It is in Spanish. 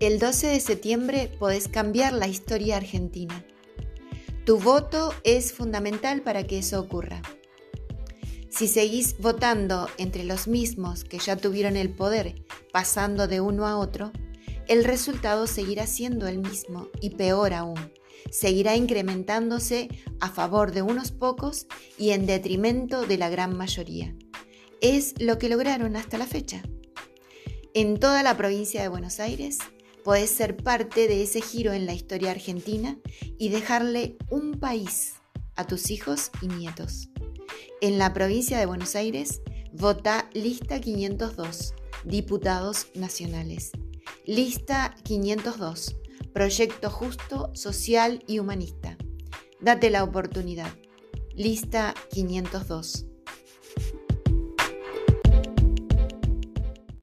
El 12 de septiembre podés cambiar la historia argentina. Tu voto es fundamental para que eso ocurra. Si seguís votando entre los mismos que ya tuvieron el poder, pasando de uno a otro, el resultado seguirá siendo el mismo y peor aún, seguirá incrementándose a favor de unos pocos y en detrimento de la gran mayoría. Es lo que lograron hasta la fecha. En toda la provincia de Buenos Aires, podés ser parte de ese giro en la historia argentina y dejarle un país a tus hijos y nietos. En la provincia de Buenos Aires, vota lista 502, diputados nacionales. Lista 502, proyecto justo, social y humanista. Date la oportunidad. Lista 502.